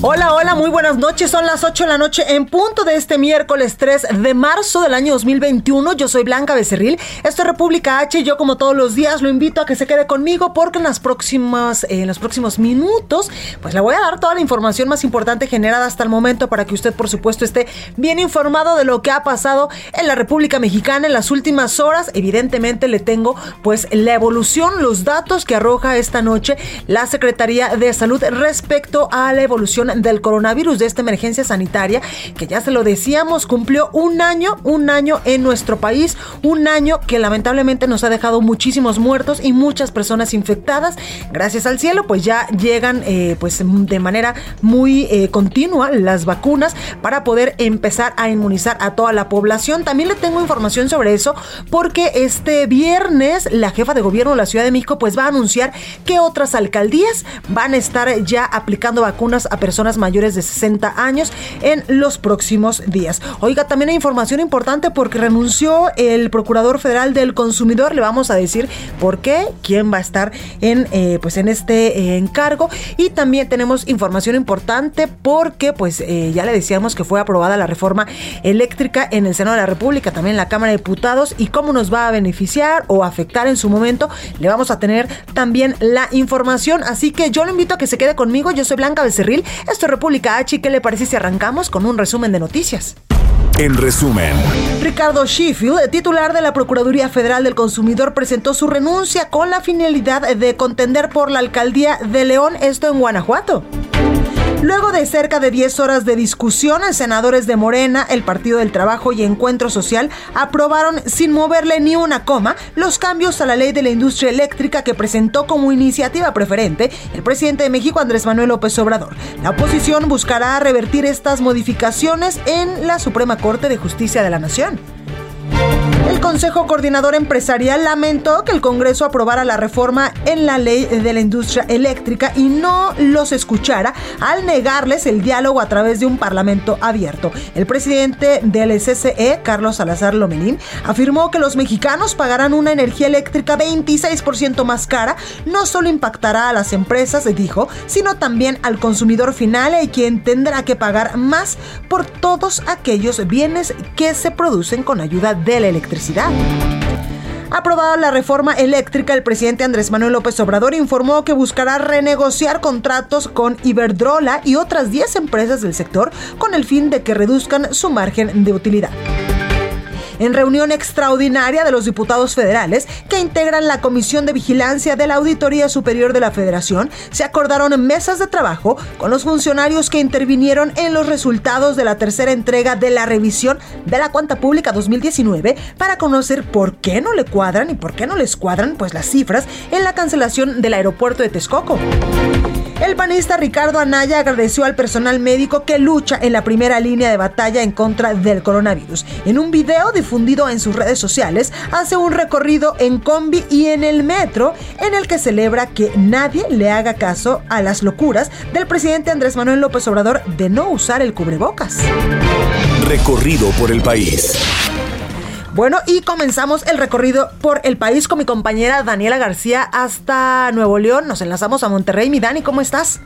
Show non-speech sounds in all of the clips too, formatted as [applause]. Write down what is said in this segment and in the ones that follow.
Hola, hola, muy buenas noches. Son las 8 de la noche en punto de este miércoles 3 de marzo del año 2021. Yo soy Blanca Becerril. Esto es República H yo como todos los días lo invito a que se quede conmigo porque en las próximas en los próximos minutos pues le voy a dar toda la información más importante generada hasta el momento para que usted por supuesto esté bien informado de lo que ha pasado en la República Mexicana en las últimas horas. Evidentemente le tengo pues la evolución, los datos que arroja esta noche la Secretaría de Salud respecto a la evolución del coronavirus, de esta emergencia sanitaria, que ya se lo decíamos, cumplió un año, un año en nuestro país, un año que lamentablemente nos ha dejado muchísimos muertos y muchas personas infectadas. Gracias al cielo, pues ya llegan eh, pues de manera muy eh, continua las vacunas para poder empezar a inmunizar a toda la población. También le tengo información sobre eso porque este viernes la jefa de gobierno de la Ciudad de México pues va a anunciar que otras alcaldías van a estar ya aplicando vacunas a personas mayores de 60 años en los próximos días. Oiga, también hay información importante porque renunció el Procurador Federal del Consumidor. Le vamos a decir por qué, quién va a estar en, eh, pues en este eh, encargo. Y también tenemos información importante porque pues eh, ya le decíamos que fue aprobada la reforma eléctrica en el Senado de la República, también en la Cámara de Diputados y cómo nos va a beneficiar o afectar en su momento. Le vamos a tener también la información. Así que yo lo invito a que se quede conmigo. Yo soy Blanca Becerril. Esto es República H. ¿Qué le parece si arrancamos con un resumen de noticias? En resumen, Ricardo Sheffield, titular de la Procuraduría Federal del Consumidor, presentó su renuncia con la finalidad de contender por la alcaldía de León, esto en Guanajuato. Luego de cerca de 10 horas de discusión, senadores de Morena, el Partido del Trabajo y Encuentro Social aprobaron sin moverle ni una coma los cambios a la ley de la industria eléctrica que presentó como iniciativa preferente el presidente de México Andrés Manuel López Obrador. La oposición buscará revertir estas modificaciones en la Suprema Corte de Justicia de la Nación. El Consejo Coordinador Empresarial lamentó que el Congreso aprobara la reforma en la ley de la industria eléctrica y no los escuchara al negarles el diálogo a través de un parlamento abierto. El presidente del SCE, Carlos Salazar Lomelín, afirmó que los mexicanos pagarán una energía eléctrica 26% más cara. No solo impactará a las empresas, dijo, sino también al consumidor final y quien tendrá que pagar más por todos aquellos bienes que se producen con ayuda de la electricidad. Aprobada la reforma eléctrica, el presidente Andrés Manuel López Obrador informó que buscará renegociar contratos con Iberdrola y otras 10 empresas del sector con el fin de que reduzcan su margen de utilidad en reunión extraordinaria de los diputados federales que integran la Comisión de Vigilancia de la Auditoría Superior de la Federación, se acordaron mesas de trabajo con los funcionarios que intervinieron en los resultados de la tercera entrega de la revisión de la cuenta pública 2019 para conocer por qué no le cuadran y por qué no les cuadran pues las cifras en la cancelación del aeropuerto de Texcoco. El panista Ricardo Anaya agradeció al personal médico que lucha en la primera línea de batalla en contra del coronavirus. En un video difundido en sus redes sociales, hace un recorrido en combi y en el metro en el que celebra que nadie le haga caso a las locuras del presidente Andrés Manuel López Obrador de no usar el cubrebocas. recorrido por el país. Bueno, y comenzamos el recorrido por el país con mi compañera Daniela García hasta Nuevo León. Nos enlazamos a Monterrey. Mi Dani, ¿cómo estás?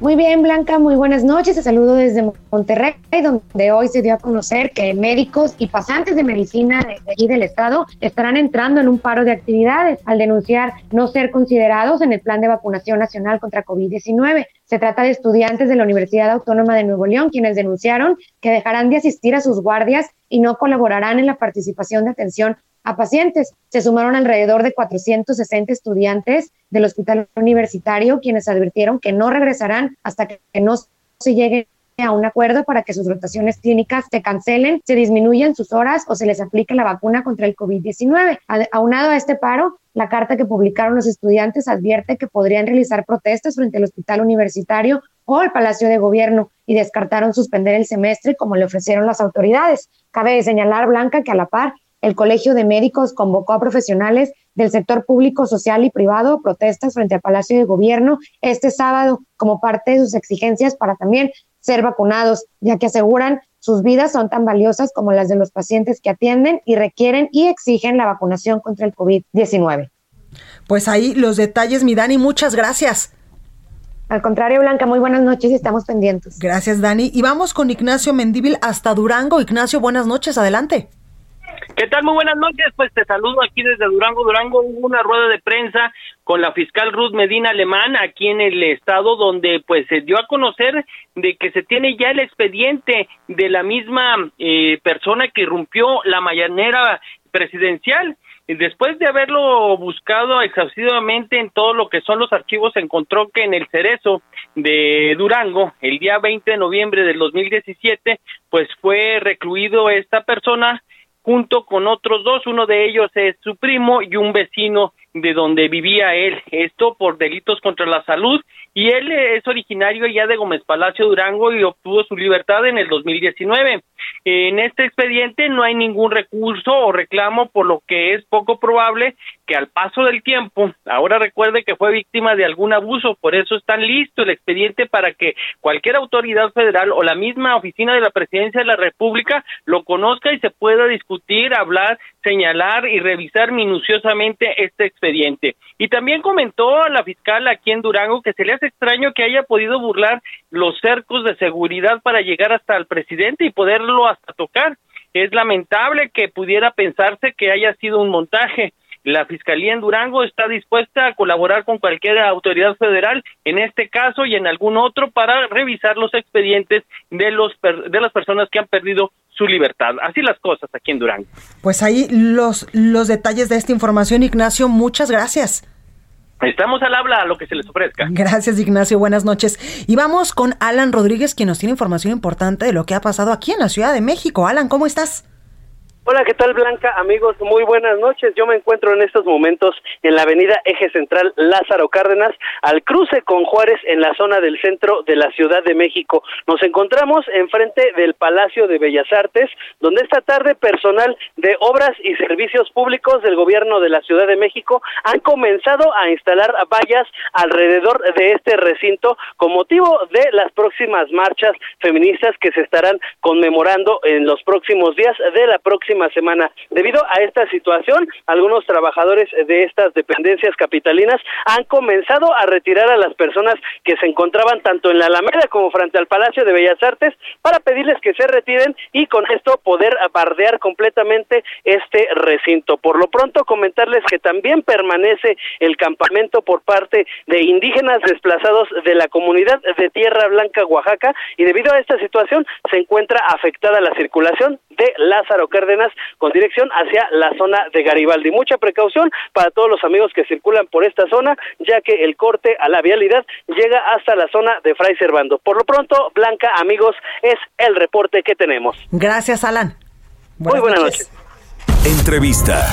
Muy bien, Blanca, muy buenas noches. Te saludo desde Monterrey, donde hoy se dio a conocer que médicos y pasantes de medicina de allí del estado estarán entrando en un paro de actividades al denunciar no ser considerados en el plan de vacunación nacional contra COVID-19. Se trata de estudiantes de la Universidad Autónoma de Nuevo León, quienes denunciaron que dejarán de asistir a sus guardias y no colaborarán en la participación de atención a pacientes. Se sumaron alrededor de 460 estudiantes del hospital universitario, quienes advirtieron que no regresarán hasta que no se llegue a un acuerdo para que sus rotaciones clínicas se cancelen, se disminuyan sus horas o se les aplique la vacuna contra el COVID-19. Aunado a este paro, la carta que publicaron los estudiantes advierte que podrían realizar protestas frente al hospital universitario o al Palacio de Gobierno y descartaron suspender el semestre como le ofrecieron las autoridades. Cabe señalar, Blanca, que a la par el Colegio de Médicos convocó a profesionales del sector público, social y privado a protestas frente al Palacio de Gobierno este sábado como parte de sus exigencias para también ser vacunados, ya que aseguran sus vidas son tan valiosas como las de los pacientes que atienden y requieren y exigen la vacunación contra el COVID-19. Pues ahí los detalles, mi Dani, muchas gracias. Al contrario, Blanca, muy buenas noches y estamos pendientes. Gracias, Dani. Y vamos con Ignacio Mendíbil hasta Durango. Ignacio, buenas noches, adelante. ¿Qué tal? Muy buenas noches. Pues te saludo aquí desde Durango. Durango hubo una rueda de prensa con la fiscal Ruth Medina Alemán aquí en el estado donde pues se dio a conocer de que se tiene ya el expediente de la misma eh, persona que rompió la mañanera presidencial. Después de haberlo buscado exhaustivamente en todo lo que son los archivos, encontró que en el cerezo de Durango, el día 20 de noviembre del 2017, pues fue recluido esta persona junto con otros dos, uno de ellos es su primo y un vecino de donde vivía él, esto por delitos contra la salud y él es originario ya de Gómez Palacio Durango y obtuvo su libertad en el 2019. En este expediente no hay ningún recurso o reclamo, por lo que es poco probable que al paso del tiempo, ahora recuerde que fue víctima de algún abuso, por eso está listo el expediente para que cualquier autoridad federal o la misma oficina de la presidencia de la República lo conozca y se pueda discutir, hablar, señalar y revisar minuciosamente este expediente. Y también comentó a la fiscal aquí en Durango que se le hace extraño que haya podido burlar los cercos de seguridad para llegar hasta el presidente y poderlo hasta tocar. Es lamentable que pudiera pensarse que haya sido un montaje. La Fiscalía en Durango está dispuesta a colaborar con cualquier autoridad federal, en este caso y en algún otro, para revisar los expedientes de, los, de las personas que han perdido su libertad. Así las cosas aquí en Durango. Pues ahí los, los detalles de esta información, Ignacio, muchas gracias. Estamos al habla a lo que se les ofrezca. Gracias, Ignacio. Buenas noches. Y vamos con Alan Rodríguez, quien nos tiene información importante de lo que ha pasado aquí en la Ciudad de México. Alan, ¿cómo estás? Hola, ¿qué tal Blanca? Amigos, muy buenas noches. Yo me encuentro en estos momentos en la avenida Eje Central Lázaro Cárdenas, al cruce con Juárez en la zona del centro de la Ciudad de México. Nos encontramos enfrente del Palacio de Bellas Artes, donde esta tarde personal de Obras y Servicios Públicos del Gobierno de la Ciudad de México han comenzado a instalar vallas alrededor de este recinto con motivo de las próximas marchas feministas que se estarán conmemorando en los próximos días de la próxima semana. Debido a esta situación, algunos trabajadores de estas dependencias capitalinas han comenzado a retirar a las personas que se encontraban tanto en la Alameda como frente al Palacio de Bellas Artes para pedirles que se retiren y con esto poder bardear completamente este recinto. Por lo pronto, comentarles que también permanece el campamento por parte de indígenas desplazados de la comunidad de Tierra Blanca, Oaxaca, y debido a esta situación se encuentra afectada la circulación de Lázaro Cárdenas con dirección hacia la zona de Garibaldi. Mucha precaución para todos los amigos que circulan por esta zona, ya que el corte a la vialidad llega hasta la zona de Fray Servando. Por lo pronto, Blanca, amigos, es el reporte que tenemos. Gracias, Alan. Muy buenas noches. Entrevista.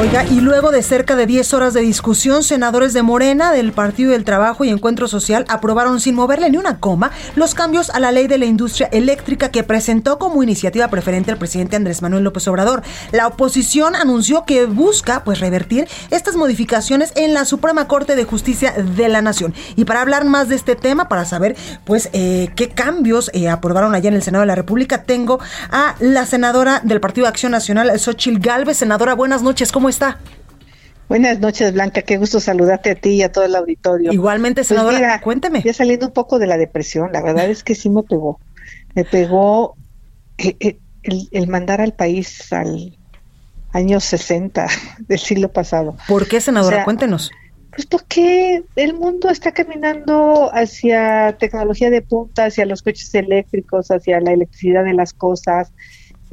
Oiga, y luego de cerca de 10 horas de discusión, senadores de Morena, del Partido del Trabajo y Encuentro Social aprobaron sin moverle ni una coma los cambios a la ley de la industria eléctrica que presentó como iniciativa preferente el presidente Andrés Manuel López Obrador. La oposición anunció que busca pues revertir estas modificaciones en la Suprema Corte de Justicia de la Nación. Y para hablar más de este tema, para saber pues eh, qué cambios eh, aprobaron allá en el Senado de la República, tengo a la senadora del Partido Acción Nacional, Xochil Galvez. Senadora, buenas noches, ¿cómo está? Buenas noches, Blanca. Qué gusto saludarte a ti y a todo el auditorio. Igualmente, pues senadora, cuénteme. Ya saliendo un poco de la depresión, la verdad es que sí me pegó. Me pegó el, mandar al país al año 60 [laughs] del siglo pasado. ¿Por qué, senadora? Cuéntenos. Pues porque el mundo está caminando hacia tecnología de punta, hacia los coches eléctricos, hacia la electricidad de las cosas,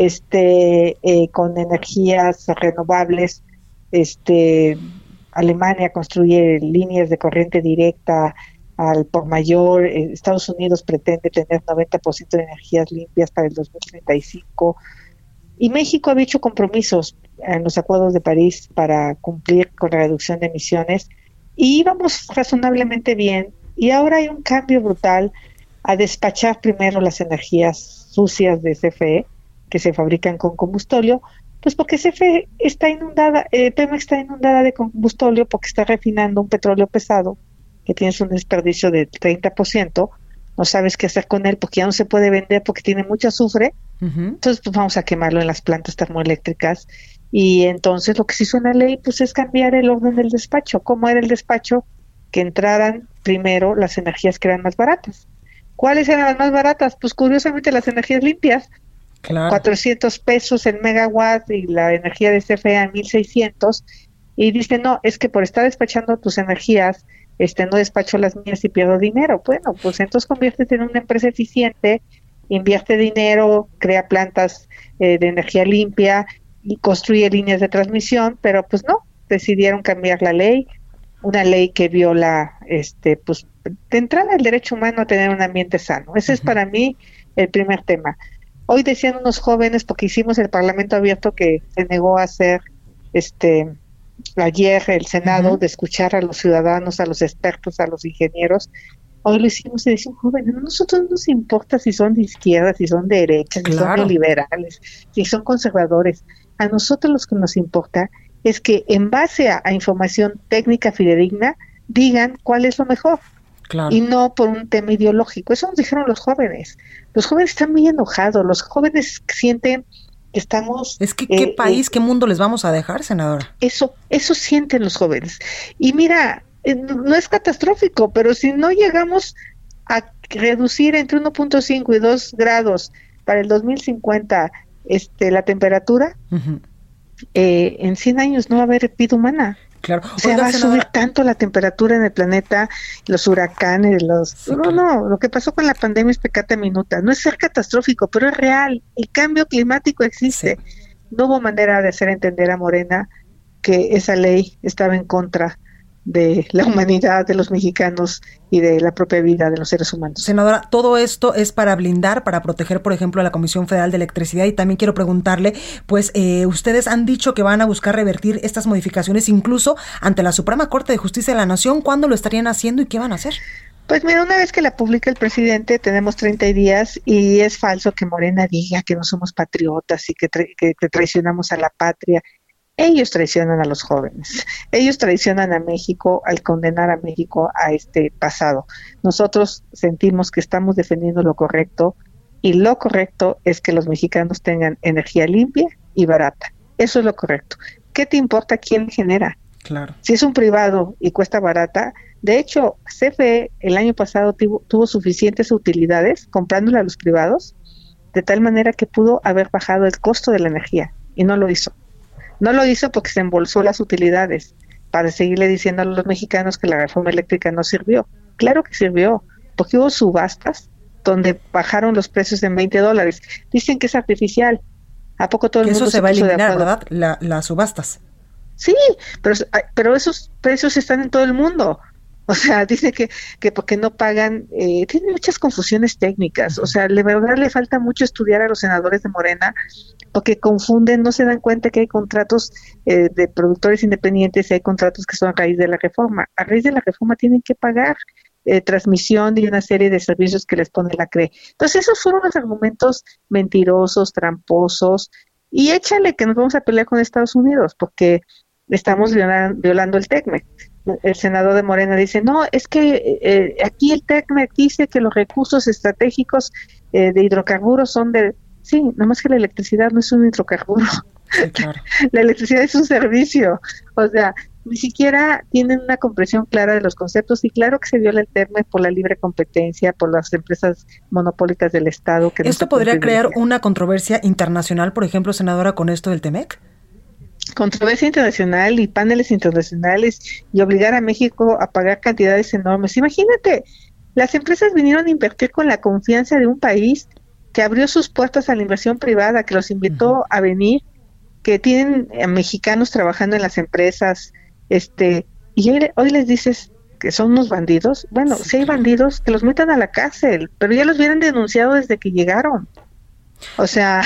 este, eh, con energías renovables. Este, Alemania construye líneas de corriente directa al por mayor. Eh, Estados Unidos pretende tener 90% de energías limpias para el 2035. Y México ha hecho compromisos en los acuerdos de París para cumplir con la reducción de emisiones y íbamos razonablemente bien. Y ahora hay un cambio brutal a despachar primero las energías sucias de CFE que se fabrican con combustóleo, pues porque CFE está inundada, eh, Pemex está inundada de combustóleo porque está refinando un petróleo pesado que tiene un desperdicio del 30%, no sabes qué hacer con él porque ya no se puede vender porque tiene mucho azufre, entonces pues vamos a quemarlo en las plantas termoeléctricas y entonces lo que se hizo en la ley pues es cambiar el orden del despacho. ¿Cómo era el despacho? Que entraran primero las energías que eran más baratas. ¿Cuáles eran las más baratas? Pues curiosamente las energías limpias. 400 pesos el megawatt y la energía de CFE a 1600. Y dice, no, es que por estar despachando tus energías, este no despacho las mías y pierdo dinero. Bueno, pues entonces conviértete en una empresa eficiente, invierte dinero, crea plantas eh, de energía limpia y construye líneas de transmisión, pero pues no, decidieron cambiar la ley, una ley que viola, este, pues, de entrada el derecho humano a tener un ambiente sano. Ese es para mí el primer tema. Hoy decían unos jóvenes, porque hicimos el Parlamento abierto que se negó a hacer, este, ayer el Senado, de escuchar a los ciudadanos, a los expertos, a los ingenieros. Hoy lo hicimos y decían, jóvenes, a nosotros no nos importa si son de izquierda, si son de derecha, si son liberales, si son conservadores. A nosotros lo que nos importa es que en base a, información técnica fidedigna digan cuál es lo mejor. Y no por un tema ideológico. Eso nos dijeron los jóvenes. Los jóvenes están muy enojados. Los jóvenes sienten que estamos... Es que qué eh, país, eh, qué mundo les vamos a dejar, senadora. Eso, eso sienten los jóvenes. Y mira, eh, no es catastrófico, pero si no llegamos a reducir entre 1.5 y 2 grados para el 2050 este, la temperatura, eh, en 100 años no va a haber vida humana. Claro. O sea, va a subir tanto la temperatura en el planeta, los huracanes, los... no, no, lo que pasó con la pandemia es pecata minuta. No es ser catastrófico, pero es real. El cambio climático existe. No hubo manera de hacer entender a Morena que esa ley estaba en contra de la humanidad, de los mexicanos y de la propia vida de los seres humanos. Senadora, todo esto es para blindar, para proteger, por ejemplo, a la Comisión Federal de Electricidad y también quiero preguntarle, pues eh, ustedes han dicho que van a buscar revertir estas modificaciones incluso ante la Suprema Corte de Justicia de la Nación. ¿Cuándo lo estarían haciendo y qué van a hacer? Pues mira, una vez que la publica el presidente, tenemos 30 días y es falso que Morena diga que no somos patriotas y que, que traicionamos a la patria ellos traicionan a los jóvenes, ellos traicionan a México al condenar a México a este pasado. Nosotros sentimos que estamos defendiendo lo correcto y lo correcto es que los mexicanos tengan energía limpia y barata. Eso es lo correcto. ¿Qué te importa quién genera? Claro. Si es un privado y cuesta barata, de hecho, CFE el año pasado tuvo, tuvo suficientes utilidades comprándole a los privados, de tal manera que pudo haber bajado el costo de la energía y no lo hizo. No lo hizo porque se embolsó las utilidades para seguirle diciendo a los mexicanos que la reforma eléctrica no sirvió. Claro que sirvió, porque hubo subastas donde bajaron los precios en 20 dólares. Dicen que es artificial. ¿A poco todo el mundo eso se, va a eliminar, verdad? las subastas. Sí, pero, pero esos precios están en todo el mundo. O sea, [laughs] dice que, que porque no pagan, eh, tiene muchas confusiones técnicas. O sea, de verdad le falta mucho estudiar a los senadores de Morena porque confunden, no se dan cuenta que hay contratos eh, de productores independientes y hay contratos que son a raíz de la reforma. A raíz de la reforma tienen que pagar eh, transmisión y una serie de servicios que les pone la CRE. Entonces, esos fueron los argumentos mentirosos, tramposos, y échale que nos vamos a pelear con Estados Unidos, porque estamos violando, el TECMEC. El senador de Morena dice, no, es que eh, aquí el TECMEC dice que los recursos estratégicos de hidrocarburos son de Sí, nada más que la electricidad no es un hidrocarburo. [laughs] la electricidad es un servicio. O sea, ni siquiera tienen una comprensión clara de los conceptos y claro que se viola el término por la libre competencia, por las empresas monopólicas del Estado. Que ¿Esto podría crear una controversia internacional, por ejemplo, senadora, con esto del TEMEC? Controversia internacional y paneles internacionales y obligar a México a pagar cantidades enormes. Imagínate, las empresas vinieron a invertir con la confianza de un país que abrió sus puertas a la inversión privada, que los invitó a venir, que tienen eh, mexicanos trabajando en las empresas, este, y hoy, les dices que son unos bandidos. Bueno, si hay bandidos, que los metan a la cárcel, pero ya los hubieran denunciado desde que llegaron. O sea,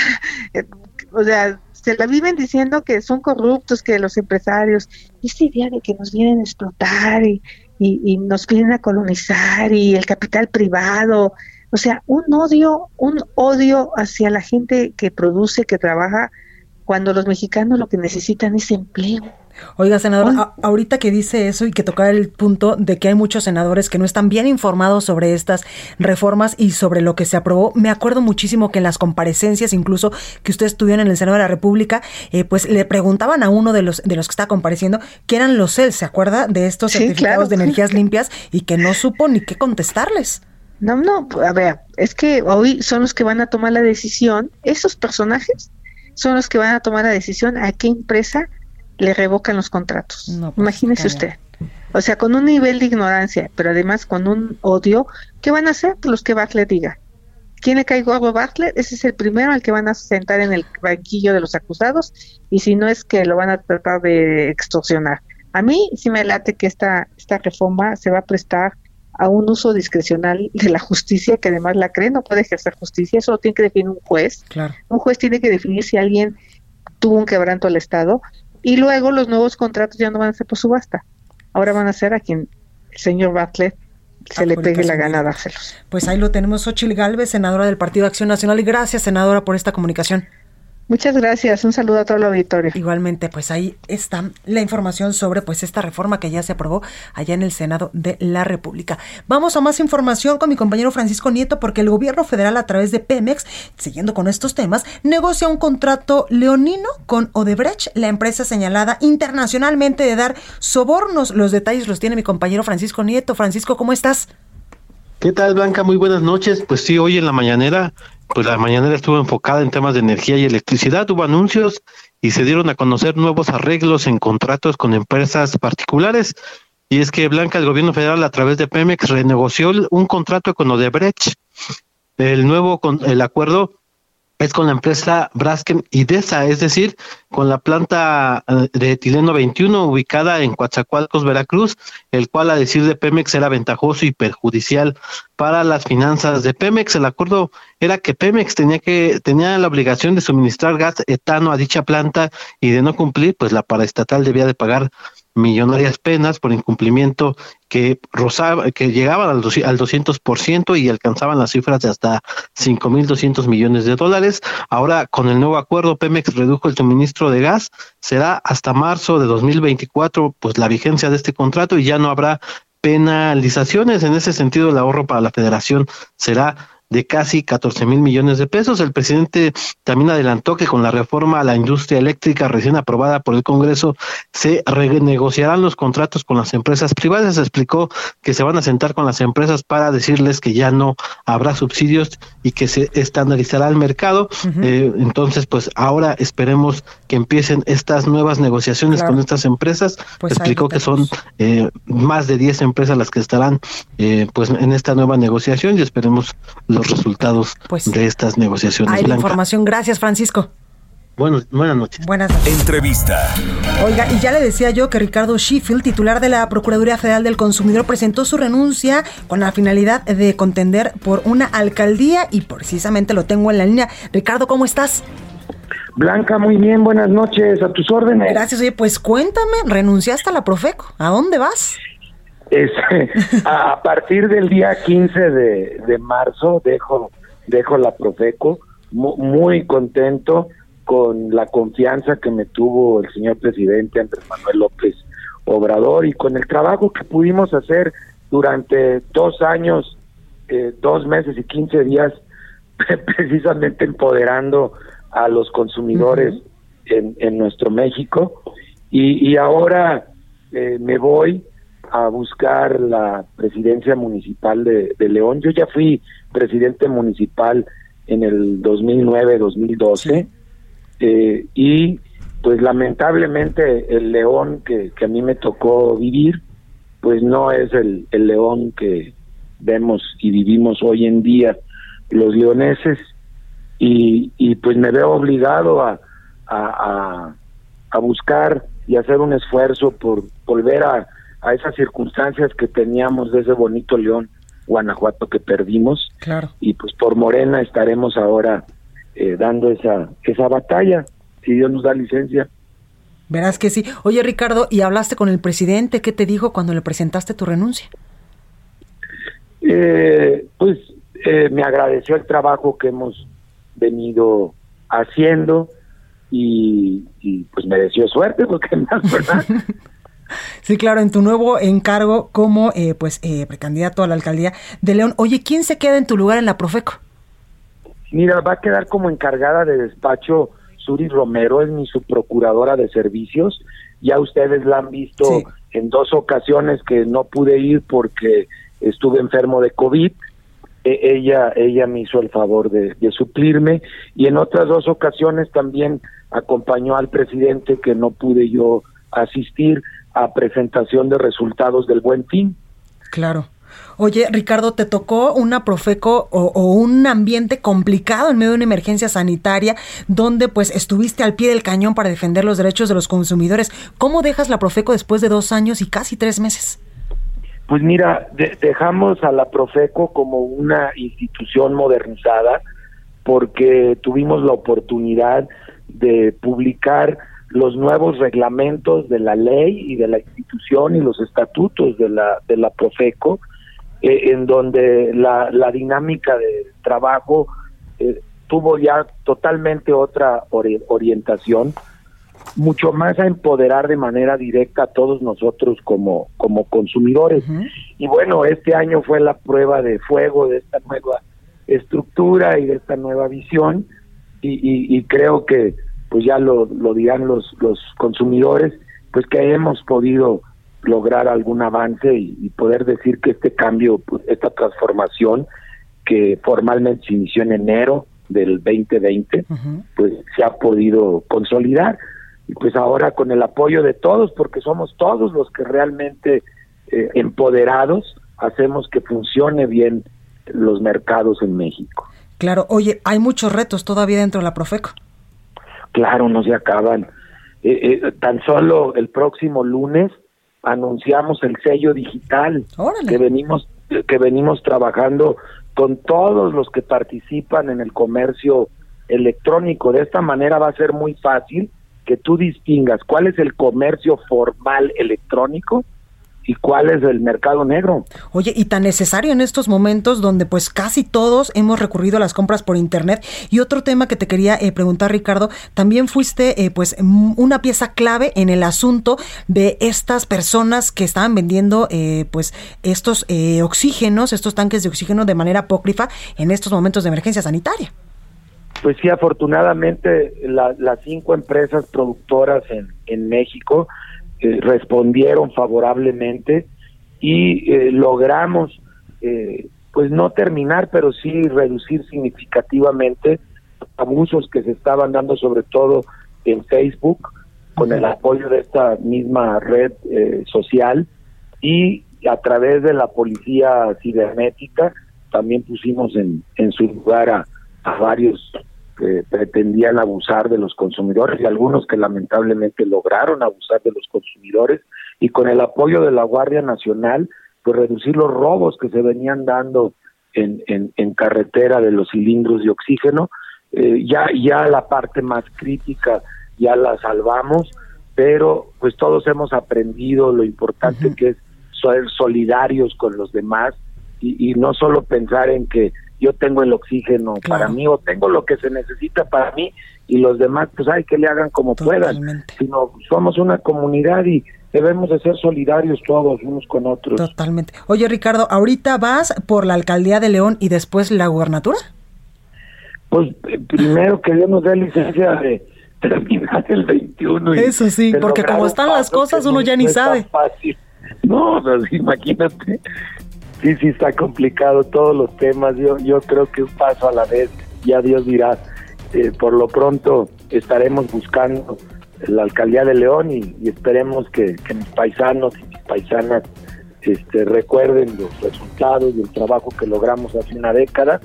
[laughs] o sea, se la viven diciendo que son corruptos, que los empresarios, y esta idea de que nos vienen a explotar y, y, nos vienen a colonizar y el capital privado, o sea, un odio, un odio hacia la gente que produce, que trabaja, cuando los mexicanos lo que necesitan es empleo. Oiga, senador, ahorita que dice eso y que tocar el punto de que hay muchos senadores que no están bien informados sobre estas reformas y sobre lo que se aprobó, me acuerdo muchísimo que en las comparecencias, incluso que ustedes estuvieron en el Senado de la República, eh, pues le preguntaban a uno de los de los que está compareciendo qué eran los CEL, ¿se acuerda? De estos certificados de energías limpias y que no supo ni qué contestarles. No, no, a ver, es que hoy son los que van a tomar la decisión, esos personajes son los que van a tomar la decisión a qué empresa le revocan los contratos. Pues, Imagínese usted. O sea, con un nivel de ignorancia, pero además con un odio, ¿qué van a hacer? Los que Bartlett diga. ¿Quién le cae gordo a Bartlett? Ese es el primero al que van a sentar en el banquillo de los acusados y si no es que lo van a tratar de extorsionar. A mí sí me late que esta, esta reforma se va a prestar a un uso discrecional de la justicia que además la cree, no puede ejercer justicia, eso lo tiene que definir un juez. Un juez tiene que definir si alguien tuvo un quebranto al Estado y luego los nuevos contratos ya no van a ser por subasta, ahora van a ser a quien el señor Bartlett se le pegue la gana dárselos. Pues ahí lo tenemos, Ochil Galvez, senadora del Partido Acción Nacional, y gracias, senadora, por esta comunicación. Muchas gracias, un saludo a todo el auditorio. Igualmente, pues ahí está la información sobre pues esta reforma que ya se aprobó allá en el Senado de la República. Vamos a más información con mi compañero Francisco Nieto porque el gobierno federal a través de Pemex, siguiendo con estos temas, negocia un contrato leonino con Odebrecht, la empresa señalada internacionalmente de dar sobornos. Los detalles los tiene mi compañero Francisco Nieto. Francisco, ¿cómo estás? ¿Qué tal, Blanca? Muy buenas noches. Pues sí, hoy en la mañanera pues la mañanera estuvo enfocada en temas de energía y electricidad, hubo anuncios y se dieron a conocer nuevos arreglos en contratos con empresas particulares. Y es que Blanca, el gobierno federal a través de Pemex renegoció un contrato con Odebrecht. El nuevo el acuerdo es con la empresa Braskem Idesa, es decir, con la planta eh, de etileno 21 ubicada en Coatzacoalcos, Veracruz, el cual a decir de Pemex era ventajoso y perjudicial para las finanzas de Pemex. El acuerdo era que Pemex tenía que tenía la obligación de suministrar gas etano a dicha planta y de no cumplir, pues la paraestatal debía de pagar millonarias penas por incumplimiento que rozaba, que llegaban al, al 200% y alcanzaban las cifras de hasta 5.200 millones de dólares. Ahora, con el nuevo acuerdo, Pemex redujo el suministro de gas. Será hasta marzo de 2024, pues la vigencia de este contrato y ya no habrá penalizaciones. En ese sentido, el ahorro para la federación será de casi 14 mil millones de pesos. El presidente también adelantó que con la reforma a la industria eléctrica recién aprobada por el Congreso se renegociarán los contratos con las empresas privadas. Explicó que se van a sentar con las empresas para decirles que ya no habrá subsidios y que se estandarizará el mercado. Eh, entonces, pues ahora esperemos que empiecen estas nuevas negociaciones con estas empresas. Pues Explicó que son eh, más de 10 empresas las que estarán eh, pues en esta nueva negociación y esperemos los resultados pues, de estas negociaciones. Hay información. Gracias, Francisco. Bueno, buenas noches. Buenas noches. Entrevista. Oiga, y ya le decía yo que Ricardo Sheffield, titular de la Procuraduría Federal del Consumidor, presentó su renuncia con la finalidad de contender por una alcaldía y precisamente lo tengo en la línea. Ricardo, ¿cómo estás? Blanca, muy bien, buenas noches, a tus órdenes. Gracias, oye, pues cuéntame, renunciaste a la Profeco, ¿a dónde vas? Es, [laughs] a partir del día 15 de, marzo dejo, dejo la Profeco, muy contento con la confianza que me tuvo el señor presidente Andrés Manuel López Obrador y con el trabajo que pudimos hacer durante dos años, eh, dos meses y quince días, [laughs] precisamente empoderando a los consumidores en, en, nuestro México. Y, y ahora eh, me voy a buscar la presidencia municipal de, León. Yo ya fui presidente municipal en el 2009-2012 eh, y pues lamentablemente el León que, a mí me tocó vivir pues no es el, León que vemos y vivimos hoy en día. Los leoneses y, y pues me veo obligado a, a, a, buscar y hacer un esfuerzo por volver a, a esas circunstancias que teníamos de ese bonito León, Guanajuato que perdimos. Claro. Y pues por Morena estaremos ahora eh, dando esa, esa batalla, si Dios nos da licencia. Verás que sí. Oye, Ricardo, ¿y hablaste con el presidente? ¿Qué te dijo cuando le presentaste tu renuncia? Eh, pues eh, me agradeció el trabajo que hemos venido haciendo y, y pues me deseó suerte, porque [laughs] más, ¿verdad? [laughs] Sí, claro, en tu nuevo encargo como eh, pues eh, precandidato a la alcaldía de León. Oye, ¿quién se queda en tu lugar en la Profeco? Mira, va a quedar como encargada de despacho Suri Romero, es mi subprocuradora de servicios. Ya ustedes la han visto Sí. en dos ocasiones que no pude ir porque estuve enfermo de COVID. E- ella, ella me hizo el favor de, de suplirme y en otras dos ocasiones también acompañó al presidente que no pude yo asistir a presentación de resultados del Buen Fin. Claro. Oye, Ricardo, ¿te tocó una Profeco o, o un ambiente complicado en medio de una emergencia sanitaria donde pues estuviste al pie del cañón para defender los derechos de los consumidores? ¿Cómo dejas la Profeco después de dos años y casi tres meses? Pues mira, de- dejamos a la Profeco como una institución modernizada porque tuvimos la oportunidad de publicar los nuevos reglamentos de la ley y de la institución y los estatutos de la de la Profeco eh, en donde la, la dinámica de trabajo eh, tuvo ya totalmente otra ori- orientación mucho más a empoderar de manera directa a todos nosotros como, como consumidores. Y bueno, este año fue la prueba de fuego de esta nueva estructura y de esta nueva visión y, y- y creo que pues ya lo, lo dirán los, los consumidores, pues que hemos podido lograr algún avance y, y poder decir que este cambio, pues, esta transformación que formalmente se inició en enero del 2020, pues se ha podido consolidar y pues ahora con el apoyo de todos, porque somos todos los que realmente eh, empoderados hacemos que funcione bien los mercados en México. Claro, oye, hay muchos retos todavía dentro de la Profeco. Claro, no se acaban. Eh, eh, tan solo el próximo lunes anunciamos el sello digital que venimos que venimos trabajando con todos los que participan en el comercio electrónico. De esta manera va a ser muy fácil que tú distingas cuál es el comercio formal electrónico y cuál es el mercado negro. Oye, y tan necesario en estos momentos donde pues casi todos hemos recurrido a las compras por internet. Y otro tema que te quería eh, preguntar, Ricardo, también fuiste eh, pues una pieza clave en el asunto de estas personas que estaban vendiendo eh, pues estos eh, oxígenos, estos tanques de oxígeno de manera apócrifa en estos momentos de emergencia sanitaria. Pues sí, afortunadamente la- las cinco empresas productoras en, en México eh, respondieron favorablemente y eh, logramos, eh, pues no terminar, pero sí reducir significativamente abusos que se estaban dando sobre todo en Facebook con el apoyo de esta misma red eh, social y a través de la policía cibernética también pusimos en, en su lugar a, a varios que pretendían abusar de los consumidores y algunos que lamentablemente lograron abusar de los consumidores y con el apoyo de la Guardia Nacional pues reducir los robos que se venían dando en, en, en carretera de los cilindros de oxígeno. Eh, ya ya la parte más crítica ya la salvamos pero pues todos hemos aprendido lo importante que es ser solidarios con los demás y, y no solo pensar en que yo tengo el oxígeno para mí o tengo lo que se necesita para mí y los demás pues hay que le hagan como puedan, sino somos una comunidad y debemos de ser solidarios todos unos con otros. Totalmente. Oye, Ricardo, ¿ahorita vas por la alcaldía de León y después la gubernatura? Pues eh, primero que Dios nos dé licencia de [laughs] terminar el 21. y Eso sí, porque como están las cosas, uno no- ya ni sabe. fácil. No, pues, [laughs] imagínate. Sí, sí está complicado todos los temas. Yo, yo creo que un paso a la vez, ya Dios dirá. Eh, por lo pronto estaremos buscando la alcaldía de León y, esperemos que, que mis paisanos y mis paisanas este, recuerden los resultados y el trabajo que logramos hace una década.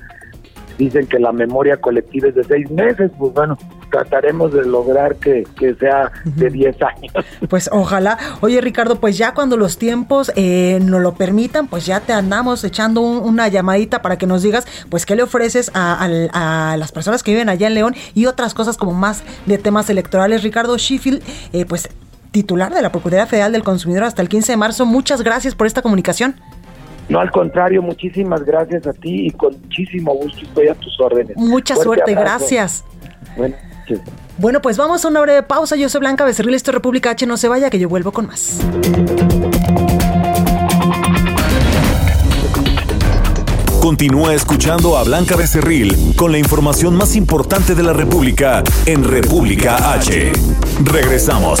Dicen que la memoria colectiva es de seis meses, pues bueno, trataremos de lograr que, que sea de 10 años. [laughs] Pues ojalá. Oye Ricardo, pues ya cuando los tiempos eh, nos lo permitan, pues ya te andamos echando una llamadita para que nos digas, pues qué le ofreces a, las personas que viven allá en León y otras cosas como más de temas electorales. Ricardo Sheffield, eh, pues titular de la Procuraduría Federal del Consumidor hasta el 15 de marzo. Muchas gracias por esta comunicación. No, al contrario, muchísimas gracias a ti y con muchísimo gusto estoy a tus órdenes. Mucha suerte, gracias. Bueno, bueno, pues vamos a una breve pausa. Yo soy Blanca Becerril, esto es República H. No se vaya, que yo vuelvo con más. Continúa escuchando a Blanca Becerril con la información más importante de la República en República H. Regresamos.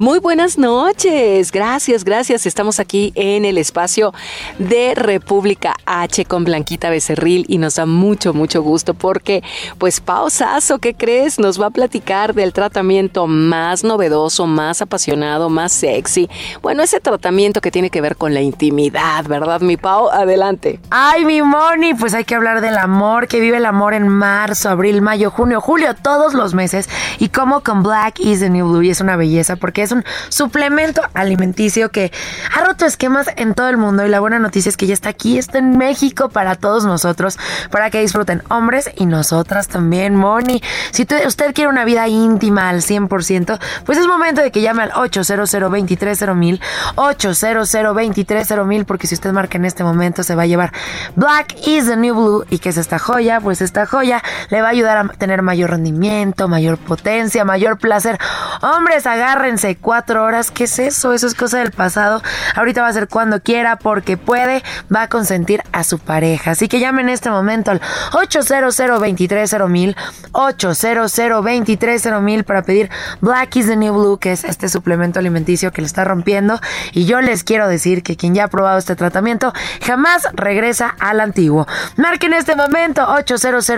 Muy buenas noches, gracias, gracias. Estamos aquí en el espacio de República H con Blanquita Becerril y nos da mucho, mucho gusto porque, pues, Pao Sasso, ¿qué crees? Nos va a platicar del tratamiento más novedoso, más apasionado, más sexy. Bueno, ese tratamiento que tiene que ver con la intimidad, ¿verdad, mi Pau? Adelante. Ay, mi Moni, pues hay que hablar del amor, que vive el amor en marzo, abril, mayo, junio, julio, todos los meses y cómo con Black is the New Blue y es una belleza porque es un suplemento alimenticio que ha roto esquemas en todo el mundo y la buena noticia es que ya está aquí, está en México para todos nosotros, para que disfruten hombres y nosotras también, Moni. Si usted quiere una vida íntima al 100%, pues es momento de que llame al 800 230 800 230 porque si usted marca en este momento se va a llevar Black is the New Blue y que es esta joya, pues esta joya le va a ayudar a tener mayor rendimiento, mayor potencia, mayor placer. Hombres, agárrense, cuatro horas. ¿Qué es eso? Eso es cosa del pasado. Ahorita va a ser cuando quiera, porque puede, va a consentir a su pareja. Así que llame en este momento al 800 230 800 mil para pedir Black is the New Blue, que es este suplemento alimenticio que le está rompiendo. Y yo les quiero decir que quien ya ha probado este tratamiento jamás regresa al antiguo. Marque en este momento 800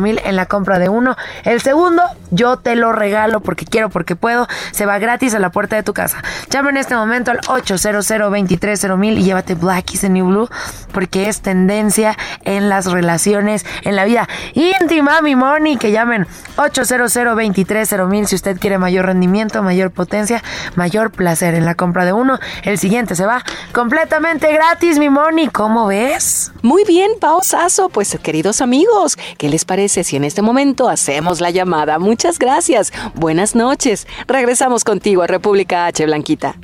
mil en la compra de uno. El segundo, yo te lo regalo porque quiero, porque puedo. Se va a la puerta de tu casa. Llama en este momento al 800 mil y llévate Black is the New Blue porque es tendencia en las relaciones, en la vida íntima, mi money. Que llamen 800 mil si usted quiere mayor rendimiento, mayor potencia, mayor placer en la compra de uno. El siguiente se va completamente gratis, mi money. ¿Cómo ves? Muy bien, pausazo. Pues queridos amigos, ¿qué les parece si en este momento hacemos la llamada? Muchas gracias. Buenas noches. Regresamos contigo a República H, Blanquita.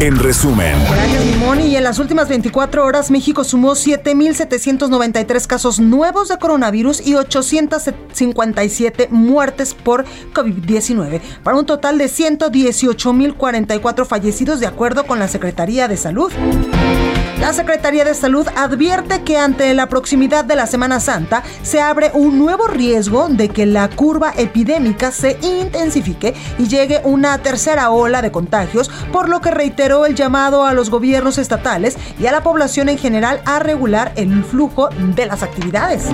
En resumen. Gracias, Mimoni. Y en las últimas 24 horas, México sumó 7.793 casos nuevos de coronavirus y 857 muertes por COVID-19, para un total de 118.044 fallecidos, de acuerdo con la Secretaría de Salud. La Secretaría de Salud advierte que ante la proximidad de la Semana Santa se abre un nuevo riesgo de que la curva epidémica se intensifique y llegue una tercera ola de contagios, por lo que reiteró el llamado a los gobiernos estatales y a la población en general a regular el flujo de las actividades.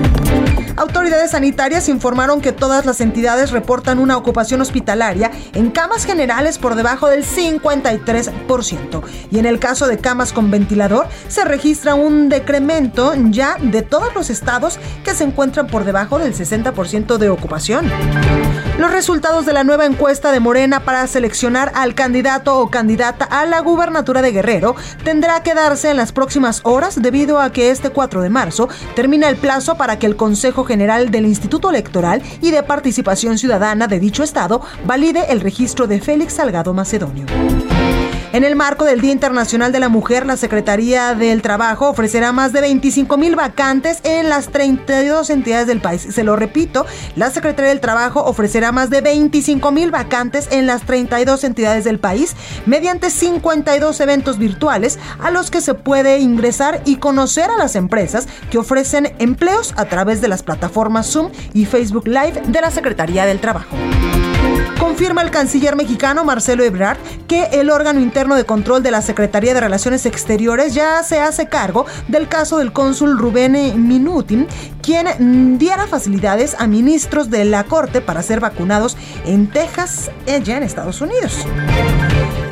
Autoridades sanitarias informaron que todas las entidades reportan una ocupación hospitalaria en camas generales por debajo del 53% y en el caso de camas con ventilador se registra un decremento ya de todos los estados que se encuentran por debajo del 60% de ocupación. Los resultados de la nueva encuesta de Morena para seleccionar al candidato o candidata a la gubernatura de Guerrero tendrá que darse en las próximas horas debido a que este 4 de marzo termina el plazo para que el Consejo General del Instituto Electoral y de Participación Ciudadana de dicho estado valide el registro de Félix Salgado Macedonio. En el marco del Día Internacional de la Mujer, la Secretaría del Trabajo ofrecerá más de 25 mil vacantes en las 32 entidades del país. Se lo repito, la Secretaría del Trabajo ofrecerá más de 25 mil vacantes en las 32 entidades del país mediante 52 eventos virtuales a los que se puede ingresar y conocer a las empresas que ofrecen empleos a través de las plataformas Zoom y Facebook Live de la Secretaría del Trabajo. Confirma el canciller mexicano Marcelo Ebrard que el órgano interno de control de la Secretaría de Relaciones Exteriores ya se hace cargo del caso del cónsul Rubén Minutin, quien diera facilidades a ministros de la Corte para ser vacunados en Texas, ella en Estados Unidos.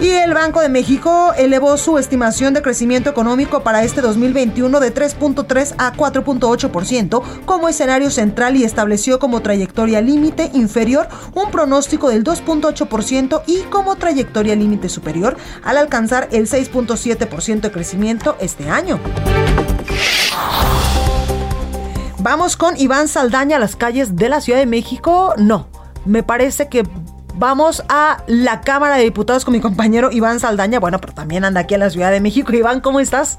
Y el Banco de México elevó su estimación de crecimiento económico para este 2021 de 3.3 a 4.8% como escenario central y estableció como trayectoria límite inferior un pronóstico del 2.8% y como trayectoria límite superior al alcanzar el 6.7% de crecimiento este año. Vamos con Iván Saldaña a las calles de la Ciudad de México. No, me parece que Vamos a la Cámara de Diputados con mi compañero Iván Saldaña. Bueno, pero también anda aquí en la Ciudad de México. Iván, ¿cómo estás?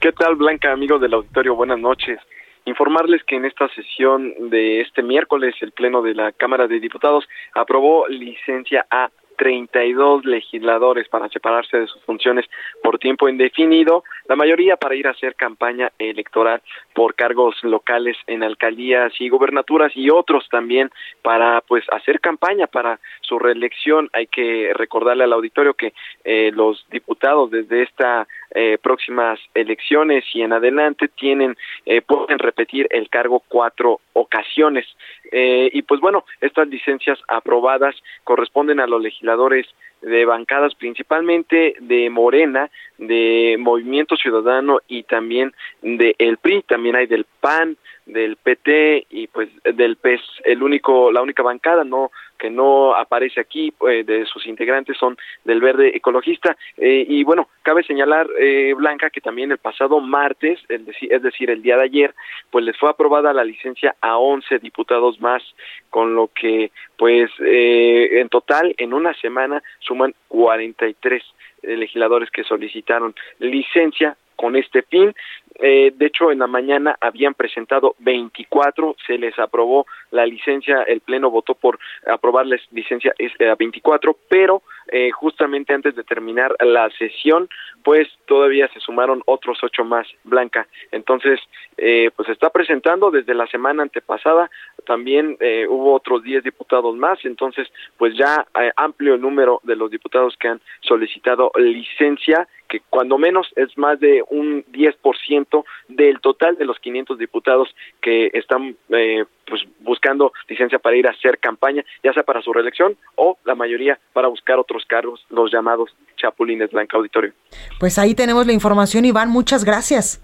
¿Qué tal, Blanca, amigos del auditorio? Buenas noches. Informarles que en esta sesión de este miércoles el Pleno de la Cámara de Diputados aprobó licencia a 32 legisladores para separarse de sus funciones por tiempo indefinido, la mayoría para ir a hacer campaña electoral por cargos locales en alcaldías y gobernaturas y otros también para pues hacer campaña para su reelección. Hay que recordarle al auditorio que eh, los diputados desde esta eh, próximas elecciones y en adelante tienen eh, pueden repetir el cargo cuatro ocasiones eh, y pues bueno estas licencias aprobadas corresponden a los legisladores de bancadas principalmente de Morena, de Movimiento Ciudadano y también de el PRI, también hay del PAN, del PT y pues del PES, el único la única bancada no que no aparece aquí eh, de sus integrantes son del Verde Ecologista. Eh, y bueno cabe señalar eh, Blanca que también el pasado martes es decir, es decir el día de ayer pues les fue aprobada la licencia a 11 diputados más con lo que pues en total en una semana suman 43 legisladores que solicitaron licencia con este fin. Eh, de hecho, en la mañana habían presentado 24, se les aprobó la licencia, el Pleno votó por aprobarles licencia a 24, pero eh, justamente antes de terminar la sesión, pues todavía se sumaron otros ocho más, Blanca. Entonces, eh, pues está presentando desde la semana antepasada, también eh, hubo otros 10 diputados más, entonces, pues ya amplio el número de los diputados que han solicitado licencia que cuando menos es más de un 10% del total de los 500 diputados que están eh, pues buscando licencia para ir a hacer campaña, ya sea para su reelección o la mayoría para buscar otros cargos, los llamados chapulines blanca auditorio. Pues ahí tenemos la información, Iván, muchas gracias.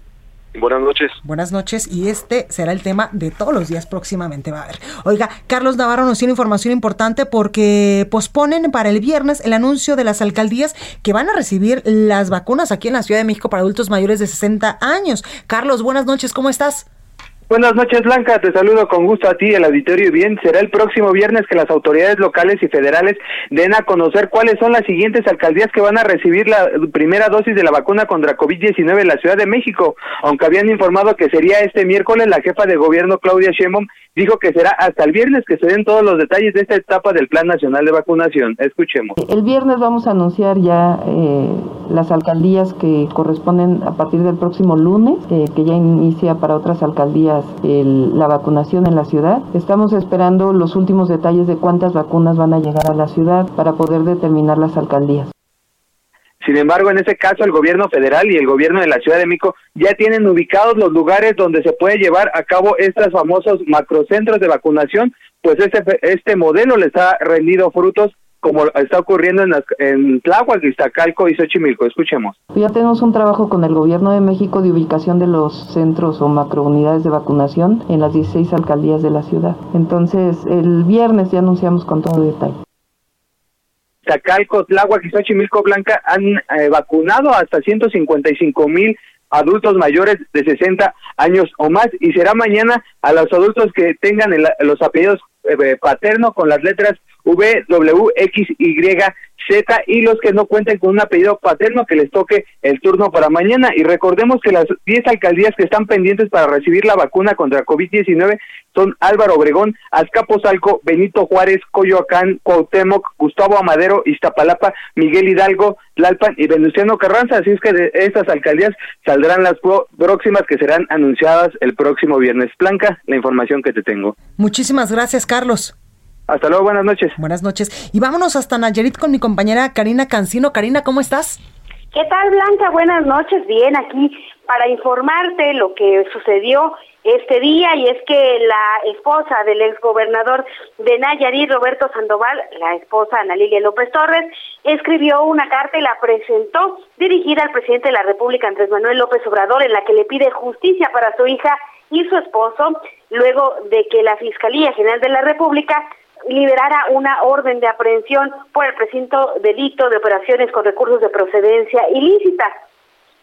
Buenas noches. Buenas noches y este será el tema de todos los días próximamente va a haber. Oiga, Carlos Navarro nos tiene información importante porque posponen para el viernes el anuncio de las alcaldías que van a recibir las vacunas aquí en la Ciudad de México para adultos mayores de 60 años. Carlos, buenas noches, ¿cómo estás? Buenas noches, Blanca. Te saludo con gusto a ti, el auditorio. Bien, será el próximo viernes que las autoridades locales y federales den a conocer cuáles son las siguientes alcaldías que van a recibir la primera dosis de la vacuna contra COVID-19 en la Ciudad de México. Aunque habían informado que sería este miércoles, la jefa de gobierno, Claudia Sheinbaum, dijo que será hasta el viernes que se den todos los detalles de esta etapa del Plan Nacional de Vacunación. Escuchemos. El viernes vamos a anunciar ya eh, las alcaldías que corresponden a partir del próximo lunes, eh, que ya inicia para otras alcaldías la vacunación en la ciudad. Estamos esperando los últimos detalles de cuántas vacunas van a llegar a la ciudad para poder determinar las alcaldías. Sin embargo, en ese caso, el gobierno federal y el gobierno de la Ciudad de México ya tienen ubicados los lugares donde se puede llevar a cabo estos famosos macrocentros de vacunación, pues este, este modelo les ha rendido frutos como está ocurriendo en, en Tláhuac, Iztacalco y Xochimilco. Escuchemos. Ya tenemos un trabajo con el Gobierno de México de ubicación de los centros o macrounidades de vacunación en las 16 alcaldías de la ciudad. Entonces, el viernes ya anunciamos con todo detalle. Iztacalco, Tláhuac y Xochimilco Blanca han eh, vacunado hasta 155 mil adultos mayores de 60 años o más y será mañana a los adultos que tengan los apellidos eh, paterno con las letras V, W, X, Y, Z y los que no cuenten con un apellido paterno que les toque el turno para mañana. Y recordemos que las 10 alcaldías que están pendientes para recibir la vacuna contra COVID-19 son Álvaro Obregón, Azcapotzalco, Benito Juárez, Coyoacán, Cuauhtémoc, Gustavo Amadero, Iztapalapa, Miguel Hidalgo, Tlalpan y Venustiano Carranza. Así es que de estas alcaldías saldrán las próximas que serán anunciadas el próximo viernes. Blanca, la información que te tengo. Muchísimas gracias, Carlos. Hasta luego, buenas noches. Buenas noches. Y vámonos hasta Nayarit con mi compañera Karina Cancino. Karina, ¿cómo estás? ¿Qué tal, Blanca? Buenas noches. Bien, aquí para informarte lo que sucedió este día y es que la esposa del exgobernador de Nayarit, Roberto Sandoval, la esposa Ana Lilia López Torres, escribió una carta y la presentó dirigida al presidente de la República, Andrés Manuel López Obrador, en la que le pide justicia para su hija y su esposo, luego de que la Fiscalía General de la República liberara una orden de aprehensión por el presunto delito de operaciones con recursos de procedencia ilícita.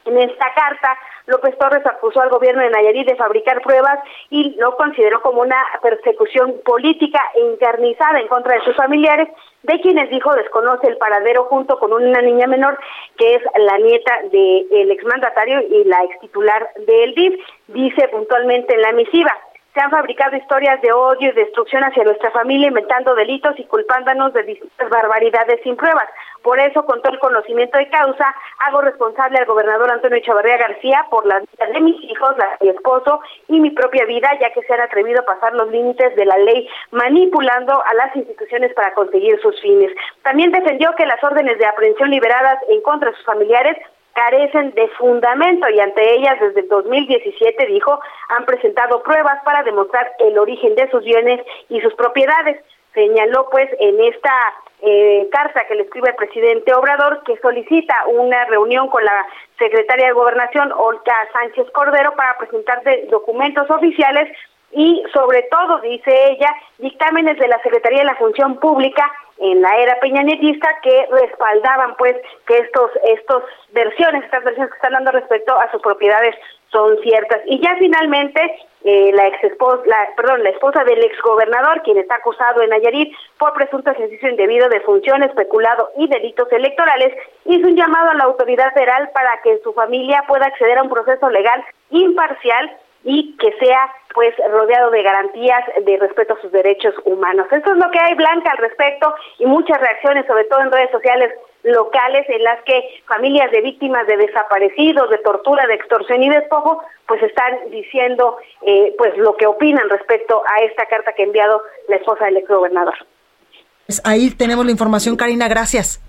En esta carta, López Torres acusó al gobierno de Nayarit de fabricar pruebas y lo consideró como una persecución política e encarnizada en contra de sus familiares, de quienes dijo desconoce el paradero junto con una niña menor que es la nieta del exmandatario y la ex titular del DIF, dice puntualmente en la misiva se han fabricado historias de odio y destrucción hacia nuestra familia, inventando delitos y culpándonos de distintas barbaridades sin pruebas. Por eso, con todo el conocimiento de causa, hago responsable al gobernador Antonio Echavarría García por la vida de mis hijos, la mi esposo y mi propia vida, ya que se han atrevido a pasar los límites de la ley, manipulando a las instituciones para conseguir sus fines. También defendió que las órdenes de aprehensión liberadas en contra de sus familiares carecen de fundamento y ante ellas desde el 2017, dijo, han presentado pruebas para demostrar el origen de sus bienes y sus propiedades. Señaló pues en esta eh, carta que le escribe el presidente Obrador que solicita una reunión con la secretaria de Gobernación, Olga Sánchez Cordero, para presentar documentos oficiales y sobre todo, dice ella, dictámenes de la Secretaría de la Función Pública en la era peñanetista que respaldaban pues que estos estos versiones estas versiones que están dando respecto a sus propiedades son ciertas. Y ya finalmente eh, la ex esposa la, perdón la esposa del exgobernador quien está acusado en Nayarit por presunto ejercicio indebido de funciones especulado y delitos electorales hizo un llamado a la autoridad federal para que su familia pueda acceder a un proceso legal imparcial y que sea pues rodeado de garantías de respeto a sus derechos humanos. Esto es lo que hay, Blanca, al respecto y muchas reacciones, sobre todo en redes sociales locales, en las que familias de víctimas de desaparecidos, de tortura, de extorsión y despojo, pues están diciendo eh, pues lo que opinan respecto a esta carta que ha enviado la esposa del exgobernador. Pues ahí tenemos la información, Karina, gracias.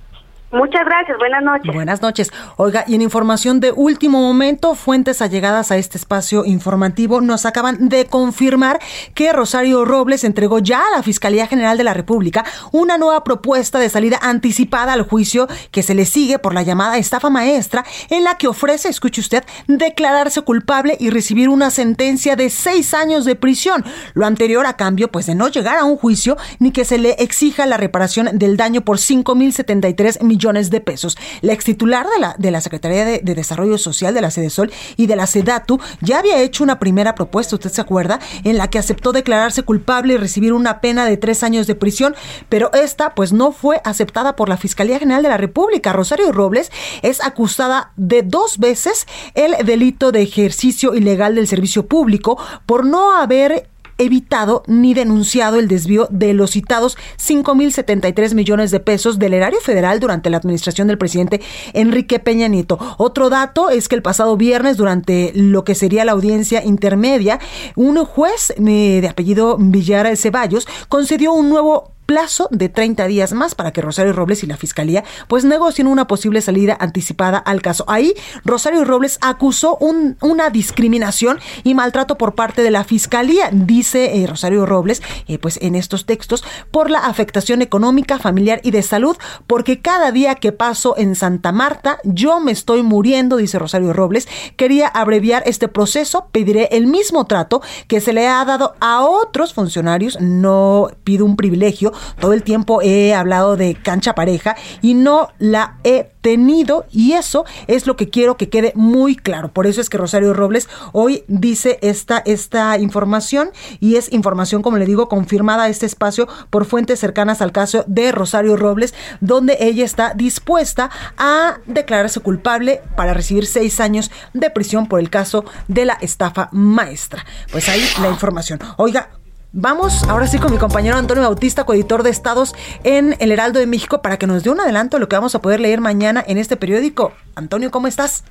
Muchas gracias, buenas noches. Buenas noches. Oiga, y en información de último momento, fuentes allegadas a este espacio informativo nos acaban de confirmar que Rosario Robles entregó ya a la Fiscalía General de la República una nueva propuesta de salida anticipada al juicio que se le sigue por la llamada estafa maestra, en la que ofrece, escuche usted, declararse culpable y recibir una sentencia de seis años de prisión. Lo anterior a cambio, pues, de no llegar a un juicio ni que se le exija la reparación del daño por 5.073 millones de pesos. La ex titular de la, de la Secretaría de, Desarrollo Social de la Sol y de la SEDATU ya había hecho una primera propuesta, usted se acuerda, en la que aceptó declararse culpable y recibir una pena de tres años de prisión, pero esta pues no fue aceptada por la Fiscalía General de la República. Rosario Robles es acusada de dos veces el delito de ejercicio ilegal del servicio público por no haber evitado ni denunciado el desvío de los citados 5.073 millones de pesos del erario federal durante la administración del presidente Enrique Peña Nieto. Otro dato es que el pasado viernes, durante lo que sería la audiencia intermedia, un juez eh, de apellido Villar Ceballos concedió un nuevo plazo de 30 días más para que Rosario Robles y la Fiscalía pues negocien una posible salida anticipada al caso. Ahí Rosario Robles acusó un, una discriminación y maltrato por parte de la Fiscalía, dice eh, Rosario Robles, eh, pues en estos textos, por la afectación económica, familiar y de salud, porque cada día que paso en Santa Marta yo me estoy muriendo, dice Rosario Robles. Quería abreviar este proceso, pediré el mismo trato que se le ha dado a otros funcionarios, no pido un privilegio, todo el tiempo he hablado de cancha pareja y no la he tenido y eso es lo que quiero que quede muy claro. Por eso es que Rosario Robles hoy dice esta, esta información y es información, como le digo, confirmada a este espacio por fuentes cercanas al caso de Rosario Robles, donde ella está dispuesta a declararse culpable para recibir seis años de prisión por el caso de la estafa maestra. Pues ahí la información. Oiga, Vamos ahora sí con mi compañero Antonio Bautista, coeditor de Estados en El Heraldo de México, para que nos dé un adelanto de lo que vamos a poder leer mañana en este periódico. Antonio, ¿cómo estás?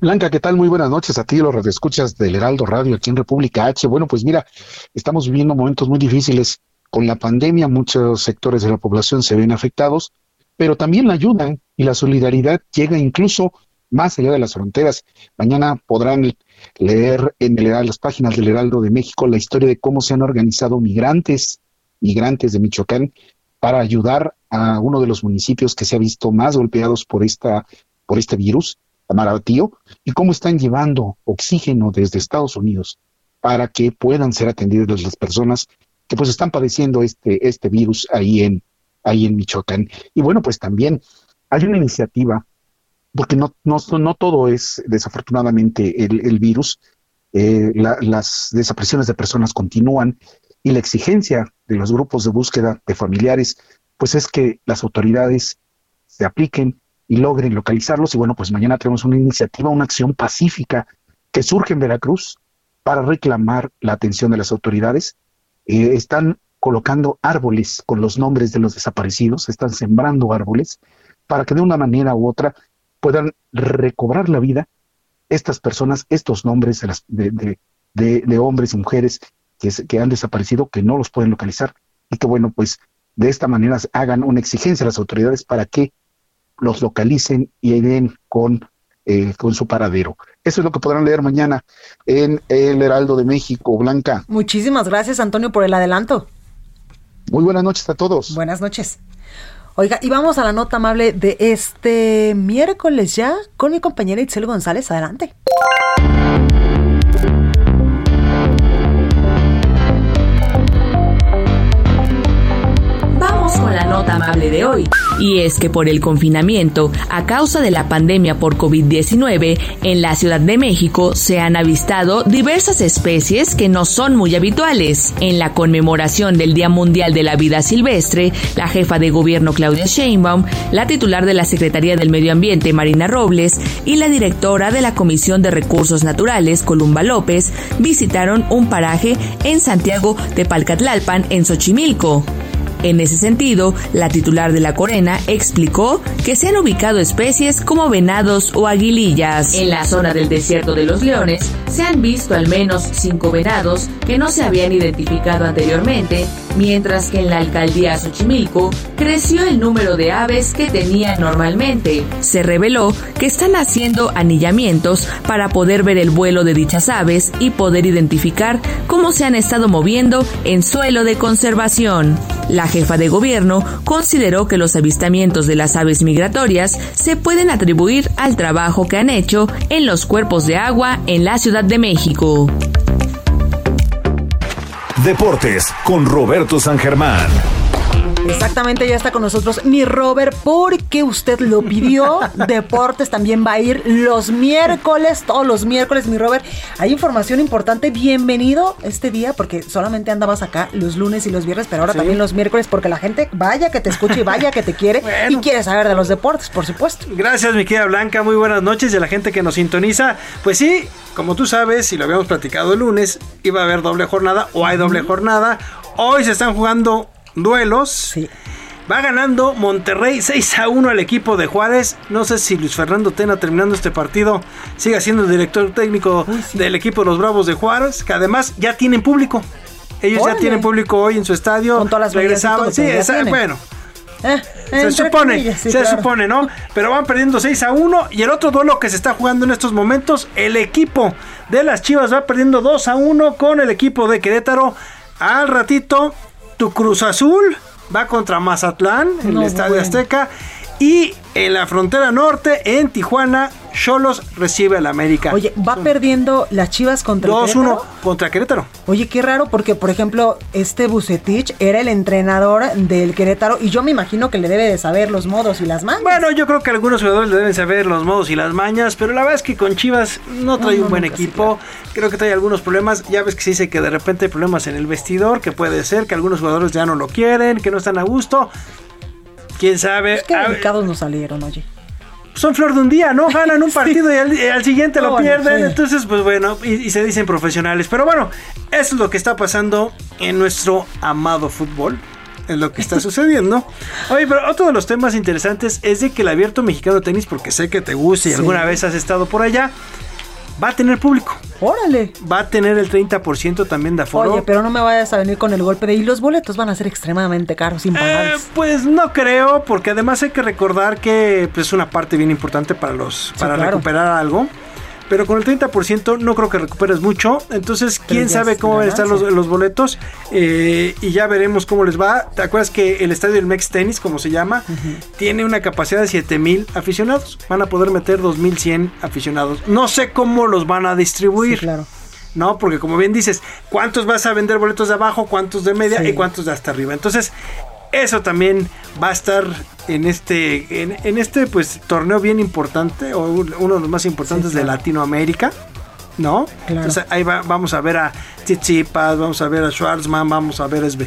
Blanca, ¿qué tal? Muy buenas noches a ti, los radioescuchas del Heraldo Radio aquí en República H. Bueno, pues mira, estamos viviendo momentos muy difíciles con la pandemia muchos sectores de la población se ven afectados, pero también la ayuda y la solidaridad llega incluso más allá de las fronteras. Mañana podrán leer en el, las páginas del Heraldo de México la historia de cómo se han organizado migrantes, migrantes de Michoacán, para ayudar a uno de los municipios que se ha visto más golpeados por esta por este virus, Amaratío, y cómo están llevando oxígeno desde Estados Unidos para que puedan ser atendidas las personas que pues están padeciendo este este virus ahí en ahí en Michoacán. Y bueno, pues también hay una iniciativa porque no, no, todo es desafortunadamente el, virus, eh, las desapariciones de personas continúan y la exigencia de los grupos de búsqueda de familiares, pues es que las autoridades se apliquen y logren localizarlos. Y bueno, pues mañana tenemos una iniciativa, una acción pacífica que surge en Veracruz para reclamar la atención de las autoridades. Eh, están colocando árboles con los nombres de los desaparecidos, están sembrando árboles para que de una manera u otra puedan recobrar la vida estas personas, estos nombres de, las, de, de, hombres y mujeres que, que, han desaparecido, que no los pueden localizar y que, bueno, pues de esta manera hagan una exigencia a las autoridades para que los localicen y den con, eh, con su paradero. Eso es lo que podrán leer mañana en el Heraldo de México, Blanca. Muchísimas gracias, Antonio, por el adelanto. Muy buenas noches a todos. Buenas noches. Oiga, y vamos a la nota amable de este miércoles ya con mi compañera Itzel González. Adelante. La nota amable de hoy. Y es que por el confinamiento, a causa de la pandemia por COVID-19, en la Ciudad de México se han avistado diversas especies que no son muy habituales. En la conmemoración del Día Mundial de la Vida Silvestre, la jefa de gobierno Claudia Sheinbaum, la titular de la Secretaría del Medio Ambiente Marina Robles y la directora de la Comisión de Recursos Naturales Columba López visitaron un paraje en Santiago de Palcatlalpan en Xochimilco. En ese sentido, la titular de la Corena explicó que se han ubicado especies como venados o aguilillas. En la zona del desierto de los leones se han visto al menos cinco venados que no se habían identificado anteriormente, mientras que en la alcaldía Xochimilco creció el número de aves que tenía normalmente. Se reveló que están haciendo anillamientos para poder ver el vuelo de dichas aves y poder identificar cómo se han estado moviendo en suelo de conservación. La jefa de gobierno consideró que los avistamientos de las aves migratorias se pueden atribuir al trabajo que han hecho en los cuerpos de agua en la Ciudad de México. Deportes con Roberto San Germán. Exactamente, ya está con nosotros mi Robert, porque usted lo pidió. [laughs] Deportes también va a ir los miércoles, todos los miércoles, mi Robert. Hay información importante. Bienvenido este día, porque solamente andabas acá los lunes y los viernes, pero ahora también los miércoles, porque la gente vaya que te escuche y vaya que te quiere [laughs] y quiere saber de los deportes, por supuesto. Gracias, mi querida Blanca. Muy buenas noches y a la gente que nos sintoniza. Pues sí, como tú sabes, y lo habíamos platicado el lunes, iba a haber doble jornada o hay doble jornada. Hoy se están jugando duelos. Sí. Va ganando Monterrey 6 a 1 al equipo de Juárez. No sé si Luis Fernando Tena terminando este partido sigue siendo el director técnico del equipo de los Bravos de Juárez, que además ya tienen público. Ellos ya tienen público hoy en su estadio. Con todas las regresaban. Sí, bueno. Eh, se supone, se supone, ¿no? Pero van perdiendo 6 a 1 y el otro duelo que se está jugando en estos momentos, el equipo de las Chivas va perdiendo 2 a 1 con el equipo de Querétaro. Al ratito tu Cruz Azul va contra Mazatlán en el Estadio Azteca. Y en la frontera norte, en Tijuana, Cholos recibe al América. Oye, va perdiendo las Chivas contra 2-1 contra Querétaro. Oye, qué raro porque, por ejemplo, este Bucetich era el entrenador del Querétaro y yo me imagino que le debe de saber los modos y las mañas. Bueno, yo creo que algunos jugadores le deben saber los modos y las mañas, pero la verdad es que con Chivas no trae un buen equipo. Creo que trae algunos problemas. Ya ves que se dice que de repente hay problemas en el vestidor, que puede ser que algunos jugadores ya no lo quieren, que no están a gusto. Quién sabe. qué delicados nos salieron, oye son flor de un día, ¿no? Ganan un [laughs] partido y al, siguiente lo pierden. Entonces, pues bueno, y, se dicen profesionales. Pero bueno, eso es lo que está pasando en nuestro amado fútbol. Es lo que está [laughs] sucediendo. Oye, pero otro de los temas interesantes es de que el abierto mexicano tenis, porque sé que te gusta y alguna vez has estado por allá, va a tener público. Órale. Va a tener el 30% también de aforo. Oye, pero no me vayas a venir con el golpe de y los boletos van a ser extremadamente caros, impagables. Eh, pues no creo, porque además hay que recordar que pues, es una parte bien importante para los para claro. recuperar algo. Pero con el 30% no creo que recuperes mucho. Entonces, quién sabe cómo van a estar los, los boletos. eh, y ya veremos cómo les va. ¿Te acuerdas que el estadio del Mex Tennis, como se llama, tiene una capacidad de 7000 aficionados? Van a poder meter 2100 aficionados. No sé cómo los van a distribuir. claro. No, porque como bien dices, ¿cuántos vas a vender boletos de abajo, cuántos de media Sí. y cuántos de hasta arriba? Entonces, eso también va a estar en este, en, en este pues torneo bien importante, o un- uno de los más importantes de Latinoamérica. ¿No? Claro. Entonces ahí va- vamos a ver a Tsitsipas, vamos a ver a Schwarzman, vamos a ver a, Zve-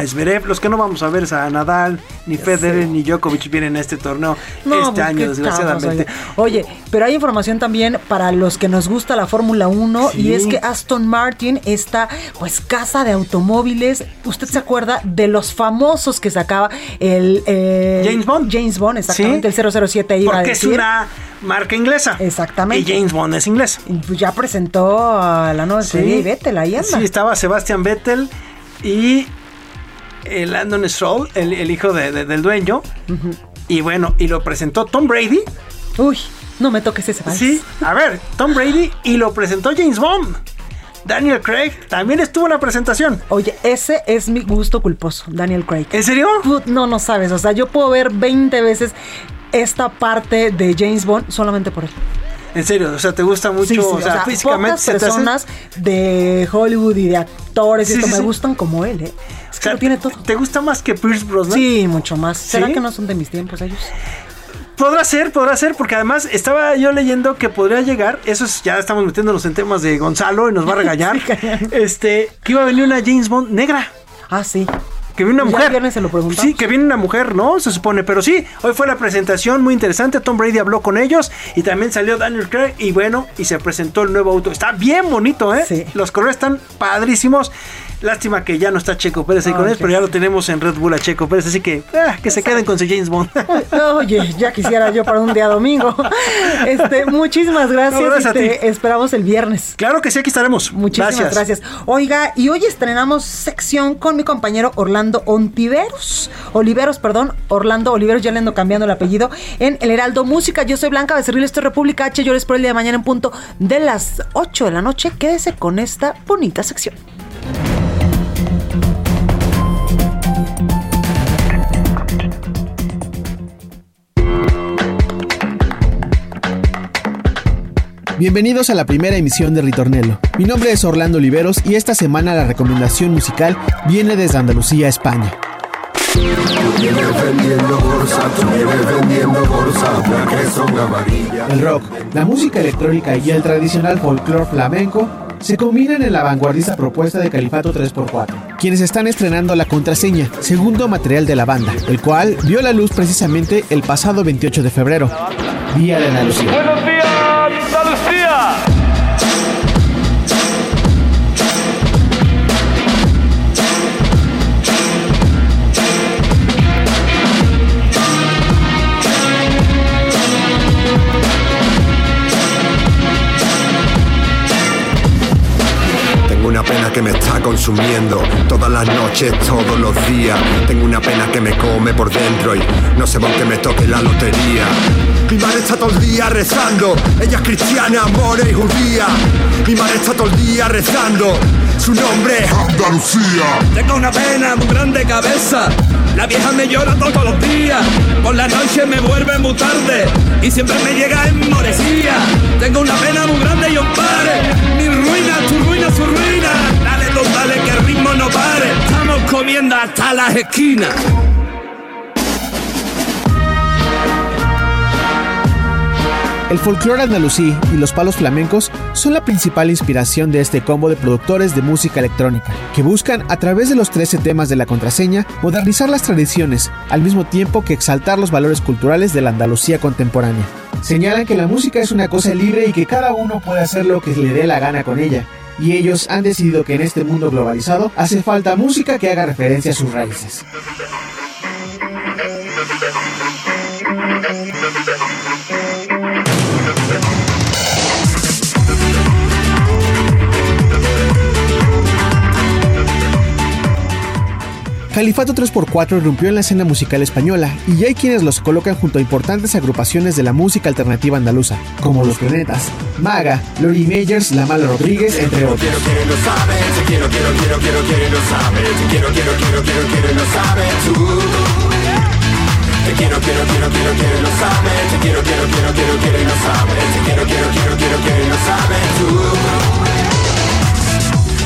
a Zverev. Los que no vamos a ver es a Nadal, ni Federer, ni Djokovic vienen a este torneo No, este pues, año, desgraciadamente. Oye. Oye, pero hay información también para los que nos gusta la Fórmula 1 Sí. y es que Aston Martin está pues casa de automóviles. ¿Usted se acuerda de los famosos que sacaba el eh, James Bond? James Bond, exactamente, Sí. el 007 iba a Porque es una marca inglesa. Exactamente. Y James Bond es inglés. Pues, ya presentó a la nueva serie y Vettel, ahí anda. Sí, estaba Sebastian Vettel y el Landon Stroll, el, el hijo de- de- del dueño. Y bueno, y lo presentó Tom Brady. Uy, no me toques ese. Sí, a ver, Tom Brady y lo presentó James Bond. Daniel Craig también estuvo en la presentación. Oye, ese es mi gusto culposo, Daniel Craig. ¿En serio? No, no sabes. O sea, yo puedo ver 20 veces esta parte de James Bond solamente por él. En serio, o sea, te gusta mucho, Sí, sí, o sea, físicamente pocas hace- personas de Hollywood y de actores y esto me gustan como él, ¿eh? Es O que sea, lo tiene todo. ¿Te gusta más que Pierce Brosnan? Sí, mucho más. ¿Será ¿Sí? que no son de mis tiempos ellos? Podrá ser, podrá ser, porque además estaba yo leyendo que podría llegar, eso es, ya estamos metiéndonos en temas de Gonzalo y nos va a [laughs] regañar, este, que iba a venir una James Bond negra. Ah, sí. Que viene una mujer. se lo. Sí, que viene una mujer, ¿no? Se supone. Pero sí, hoy fue la presentación muy interesante. Tom Brady habló con ellos y también salió Daniel Craig. Y bueno, y se presentó el nuevo auto. Está bien bonito, ¿eh? Sí. Los colores están padrísimos. Lástima que ya no está Checo Pérez ahí con Ay, ellos, pero ya lo tenemos en Red Bull a Checo Pérez. Así que, ah, que se queden con su James Bond. [laughs] Oye, ya quisiera yo para un día domingo. [laughs] Este, muchísimas gracias. No, gracias a y te ti. esperamos el viernes. claro que sí, aquí estaremos. Muchísimas gracias. Oiga, y hoy estrenamos sección con mi compañero Orlando Ontiveros. Oliveros, perdón. Orlando Oliveros, ya le ando cambiando el apellido. En El Heraldo Música. Yo soy Blanca Becerril, esto es República H. Yo les espero el día de mañana en punto de las 8 de la noche. Quédese con esta bonita sección. Bienvenidos a la primera emisión de Ritornello. Mi nombre es Orlando Oliveros y esta semana la recomendación musical viene desde Andalucía, España. El rock, la música electrónica y el tradicional folclore flamenco se combinan en la vanguardista propuesta de Califato 3x4, quienes están estrenando La Contraseña, segundo material de la banda, el cual vio la luz precisamente el pasado 28 de febrero, Día de Andalucía. Buenos días, Andalucía. Tengo que me está consumiendo todas las noches, todos los días. Tengo una pena que me come por dentro y no sé por qué me toque la lotería. Mi madre está todo el día rezando, ella es cristiana, more y judía. Mi madre está todo el día rezando, su nombre es Andalucía. Tengo una pena muy grande cabeza. La vieja me llora todos los días. Por la noche me vuelve muy tarde. Y siempre me llega en moresía. Tengo una pena muy grande y os pare. Mi ruina, tu ruina, su ruina. Comiendo hasta las esquinas. El folclore andalusí y los palos flamencos son la principal inspiración de este combo de productores de música electrónica, que buscan, a través de los 13 temas de la contraseña, modernizar las tradiciones, al mismo tiempo que exaltar los valores culturales de la Andalucía contemporánea. Señalan que la música es una cosa libre y que cada uno puede hacer lo que le dé la gana con ella, y ellos han decidido que en este mundo globalizado hace falta música que haga referencia a sus raíces. Califato 3x4 irrumpió en la escena musical española y hay quienes los colocan junto a importantes agrupaciones de la música alternativa andaluza, como Los Planetas, Maga, Lori Meyers, La Mala Rodríguez, entre otros.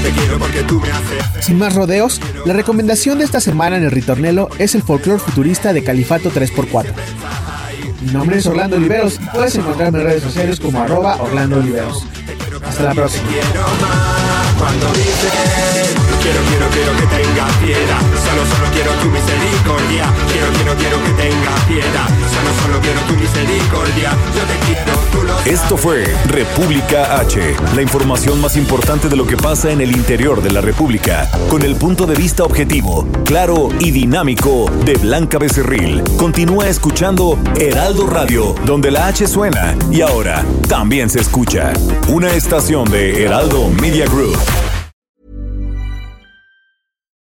Te quiero, porque tú me haces. Sin más rodeos, la recomendación de esta semana en el Ritornelo es el folclore futurista de Califato 3x4. Mi nombre es Orlando Oliveros y puedes encontrarme en redes sociales como arroba Orlando Oliveros. Hasta la próxima. Quiero, quiero, quiero que piedad Solo, solo quiero tu misericordia Quiero, quiero, quiero que piedad Solo, solo quiero tu misericordia Yo te quiero, Esto fue República H, la información más importante de lo que pasa en el interior de la República, con el punto de vista objetivo, claro y dinámico de Blanca Becerril. Continúa escuchando Heraldo Radio, donde la H suena y ahora también se escucha. Una estación de Heraldo Media Group.